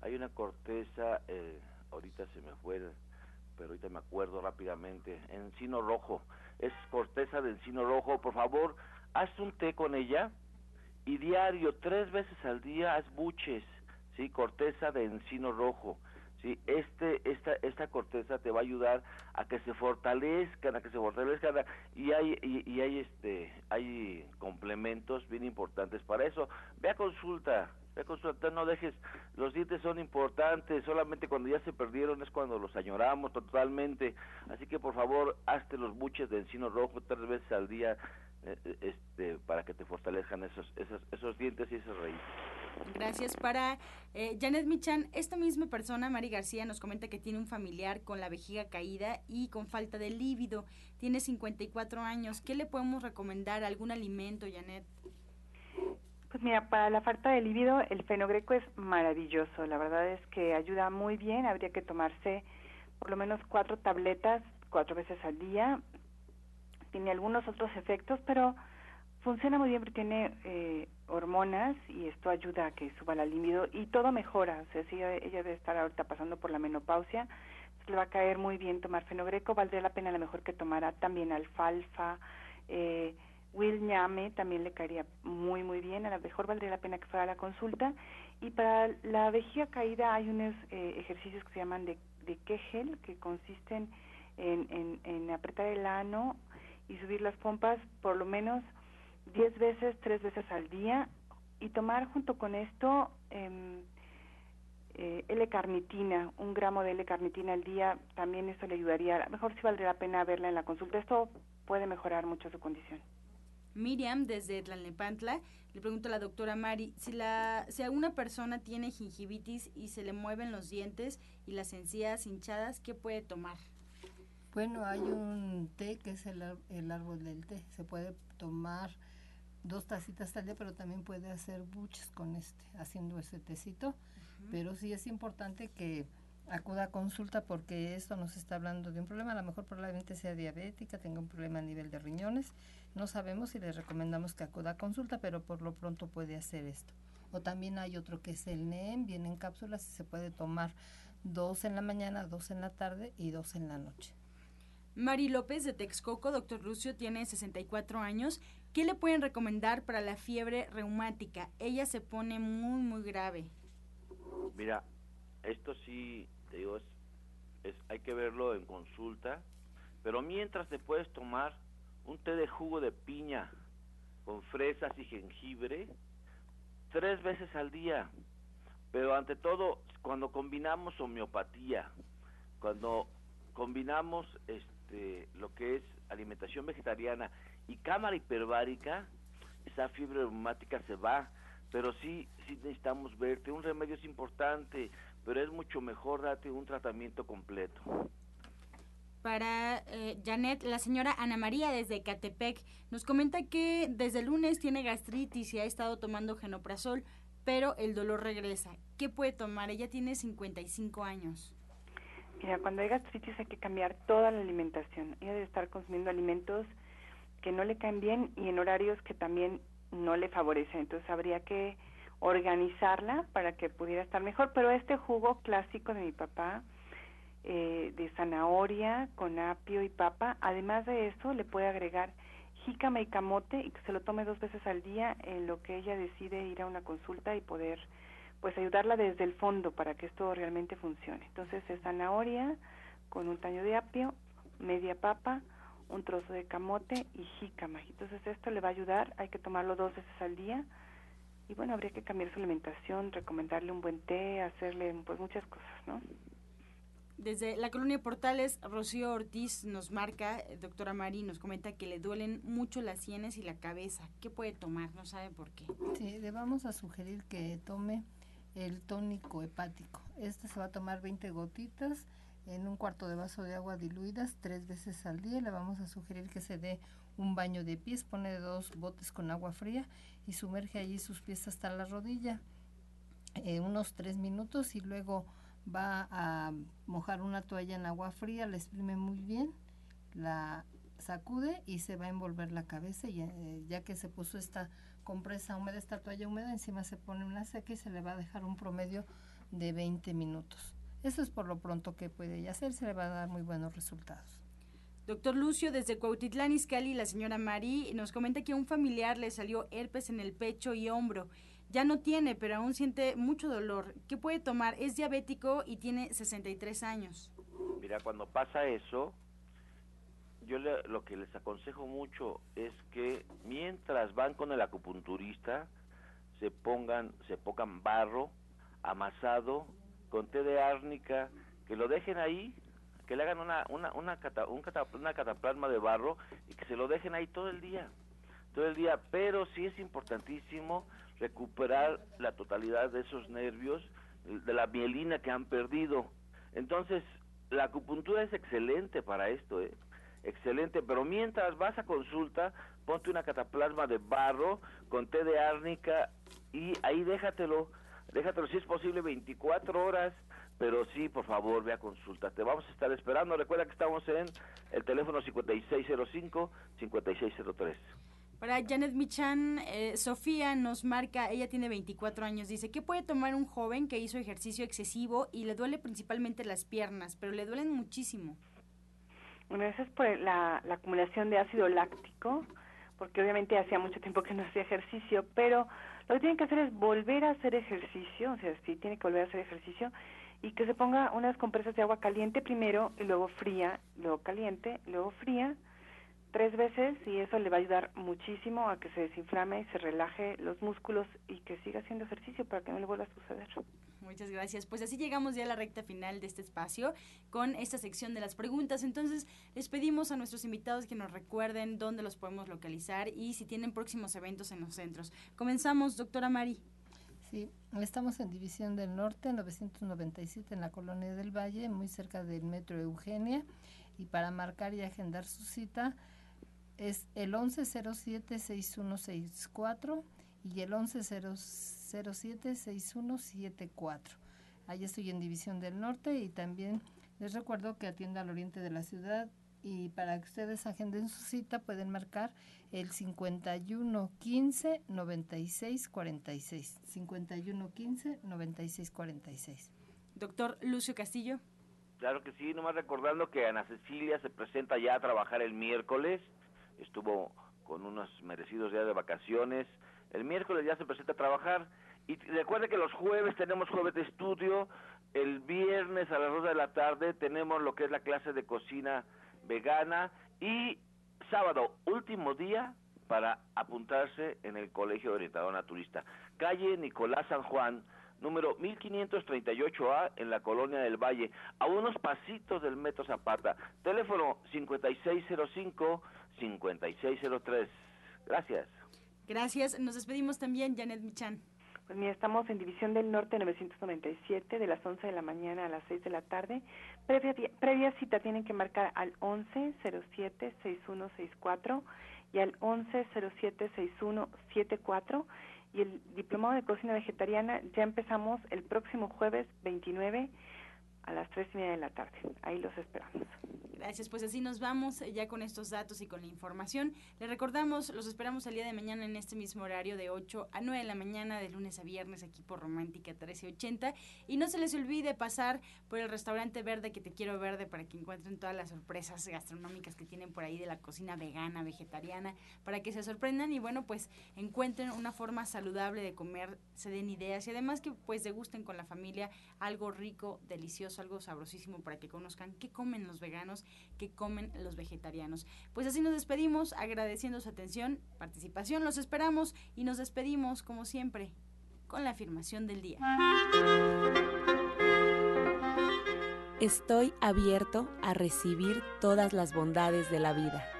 hay una corteza, eh, ahorita se me fue, pero ahorita me acuerdo rápidamente, encino rojo. Es corteza de encino rojo. Por favor, haz un té con ella y diario, tres veces al día, haz buches, ¿sí? Corteza de encino rojo, ¿sí? Este, esta, esta corteza te va a ayudar a que se fortalezcan, a que se fortalezcan, y hay, y, hay, este, hay complementos bien importantes para eso. Ve a consulta, ve a consulta, no dejes, los dientes son importantes, solamente cuando ya se perdieron es cuando los añoramos totalmente, así que por favor, hazte los buches de encino rojo tres veces al día, este, para que te fortalezcan esos, esos, esos dientes y esas raíces.
Gracias. Para eh, Janet Michan, esta misma persona, Mari García, nos comenta que tiene un familiar con la vejiga caída y con falta de líbido. Tiene 54 años. ¿Qué le podemos recomendar? ¿Algún alimento, Janet?
Pues mira, para la falta de líbido, el fenogreco es maravilloso. La verdad es que ayuda muy bien. Habría que tomarse por lo menos cuatro tabletas cuatro veces al día tiene algunos otros efectos, pero funciona muy bien porque tiene eh, hormonas y esto ayuda a que suba la libido y todo mejora. O sea, si ella, debe estar ahorita pasando por la menopausia, le va a caer muy bien tomar fenogreco, valdría la pena a lo mejor que tomara también alfalfa, eh, Will Ñame también le caería muy muy bien, a lo mejor valdría la pena que fuera a la consulta. Y para la vejiga caída hay unos eh, ejercicios que se llaman de, de Kegel, que consisten en, en, apretar el ano y subir las pompas por lo menos 10 veces, 3 veces al día y tomar junto con esto eh, eh, L-carnitina, un gramo de L-carnitina al día, también eso le ayudaría. A lo mejor sí valdría la pena verla en la consulta. Esto puede mejorar mucho su condición.
Miriam, desde Tlalnepantla, le pregunta a la doctora Mari, si, la, si alguna persona tiene gingivitis y se le mueven los dientes y las encías hinchadas, ¿qué puede tomar?
Bueno, hay un té que es el, el árbol del té. Se puede tomar dos tacitas al día, pero también puede hacer buches con este, haciendo ese tecito. Pero sí es importante que acuda a consulta porque esto nos está hablando de un problema, a lo mejor probablemente sea diabética, tenga un problema a nivel de riñones, no sabemos si le recomendamos que acuda a consulta, pero por lo pronto puede hacer esto. O también hay otro que es el NEM, viene en cápsulas y se puede tomar dos en la mañana, dos en la tarde y dos en la noche.
Mari López de Texcoco, doctor Lucio, tiene 64 años. ¿Qué le pueden recomendar para la fiebre reumática? Ella se pone muy, muy grave.
Mira, esto sí, te digo, es, hay que verlo en consulta, pero mientras te puedes tomar un té de jugo de piña con fresas y jengibre tres veces al día. Pero ante todo, cuando combinamos homeopatía, cuando combinamos este lo que es alimentación vegetariana y cámara hiperbárica, esa fiebre reumática se va pero sí, sí necesitamos verte. Un remedio es importante, pero es mucho mejor darte un tratamiento completo.
Para eh, Janet, la señora Ana María desde Catepec nos comenta que desde el lunes tiene gastritis y ha estado tomando genoprazol, pero el dolor regresa. ¿Qué puede tomar? Ella tiene 55 años.
Mira, cuando hay gastritis hay que cambiar toda la alimentación. Ella debe estar consumiendo alimentos que no le caen bien y en horarios que también no le favorece. Entonces habría que organizarla para que pudiera estar mejor. Pero este jugo clásico de mi papá, eh, de zanahoria con apio y papa, además de eso le puede agregar jícama y camote y que se lo tome dos veces al día en lo que ella decide ir a una consulta y poder pues ayudarla desde el fondo para que esto realmente funcione. Entonces es zanahoria con un taño de apio, media papa, un trozo de camote y jícama. Entonces esto le va a ayudar, hay que tomarlo dos veces al día y bueno, habría que cambiar su alimentación, recomendarle un buen té, hacerle pues muchas cosas, ¿no?
Desde la colonia Portales, Rocío Ortiz nos marca, eh, doctora Mari, nos comenta que le duelen mucho las sienes y la cabeza. ¿Qué puede tomar? No sabe por qué.
Sí, le vamos a sugerir que tome el tónico hepático. Este se va a tomar 20 gotitas en un cuarto de vaso de agua diluidas tres veces al día. Le vamos a sugerir que se dé un baño de pies, pone dos botes con agua fría y sumerge allí sus pies hasta la rodilla eh, unos tres minutos y luego va a mojar una toalla en agua fría, la exprime muy bien, la sacude y se va a envolver la cabeza y eh, ya que se puso esta compresa húmeda, esta toalla húmeda, encima se pone una seca y se le va a dejar un promedio de 20 minutos. Eso es por lo pronto que puede hacer, se le va a dar muy buenos resultados.
Doctor Lucio, desde Cuautitlán Izcalli, la señora Mari nos comenta que a un familiar le salió herpes en el pecho y hombro. Ya no tiene, pero aún siente mucho dolor. ¿Qué puede tomar? Es diabético y tiene 63 años.
Mira, cuando pasa eso, yo lo que les aconsejo mucho es que mientras van con el acupunturista, se pongan, se pongan barro amasado con té de árnica, que lo dejen ahí, que le hagan una, una, una, una cataplasma de barro y que se lo dejen ahí todo el día, todo el día. Pero sí es importantísimo recuperar la totalidad de esos nervios, de la mielina que han perdido. Entonces, la acupuntura es excelente para esto, ¿eh? Excelente, pero mientras vas a consulta, ponte una cataplasma de barro con té de árnica y ahí déjatelo déjatelo si es posible 24 horas, pero sí, por favor, ve a consulta. Te vamos a estar esperando. Recuerda que estamos en el teléfono 5605-5603.
Para Janet Michan, eh, Sofía nos marca, ella tiene 24 años, dice, ¿qué puede tomar un joven que hizo ejercicio excesivo y le duele principalmente las piernas, pero le duelen muchísimo?
Bueno, eso es por la, la acumulación de ácido láctico, porque obviamente hacía mucho tiempo que no hacía ejercicio, pero lo que tiene que hacer es volver a hacer ejercicio, o sea, sí tiene que volver a hacer ejercicio y que se ponga unas compresas de agua caliente primero y luego fría, luego caliente, luego fría tres veces y eso le va a ayudar muchísimo a que se desinflame y se relaje los músculos y que siga haciendo ejercicio para que no le vuelva a suceder.
Muchas gracias. Pues así llegamos ya a la recta final de este espacio con esta sección de las preguntas. Entonces, les pedimos a nuestros invitados que nos recuerden dónde los podemos localizar y si tienen próximos eventos en los centros. Comenzamos, doctora Mari.
Sí, estamos en División del Norte, 997, en la Colonia del Valle, muy cerca del Metro Eugenia. Y para marcar y agendar su cita, es el 1107-6164 y el 1107-6174. Ahí estoy en División del Norte y también les recuerdo que atienda al oriente de la ciudad y para que ustedes agenden su cita pueden marcar el 5115 9646. 5115 9646.
Doctor Lucio Castillo.
Claro que sí, nomás recordando que Ana Cecilia se presenta ya a trabajar el miércoles estuvo con unos merecidos días de vacaciones. El miércoles ya se presenta a trabajar. Y recuerde que los jueves tenemos jueves de estudio. El viernes a las 2 de la tarde tenemos lo que es la clase de cocina vegana. Y sábado, último día para apuntarse en el Colegio Orientador Naturista. Calle Nicolás San Juan, número 1538A en la Colonia del Valle, a unos pasitos del Metro Zapata. Teléfono 5605 5603. Gracias.
Gracias. Nos despedimos también, Janet Michan.
Pues mira, estamos en División del Norte 997, de las 11 de la mañana a las 6 de la tarde. Previa, previa cita tienen que marcar al 1107-6164 y al 1107-6174. Y el diplomado de cocina vegetariana ya empezamos el próximo jueves 29 a las 3 y media de la tarde. Ahí los esperamos.
Gracias, pues así nos vamos eh, ya con estos datos y con la información. Le recordamos, los esperamos el día de mañana en este mismo horario de 8 a 9 de la mañana, de lunes a viernes, aquí por Romántica 1380. Y no se les olvide pasar por el restaurante verde que te quiero verde para que encuentren todas las sorpresas gastronómicas que tienen por ahí de la cocina vegana, vegetariana, para que se sorprendan y bueno, pues encuentren una forma saludable de comer, se den ideas y además que pues degusten con la familia algo rico, delicioso, algo sabrosísimo para que conozcan qué comen los veganos que comen los vegetarianos. Pues así nos despedimos, agradeciendo su atención, participación, los esperamos y nos despedimos, como siempre, con la afirmación del día.
Estoy abierto a recibir todas las bondades de la vida.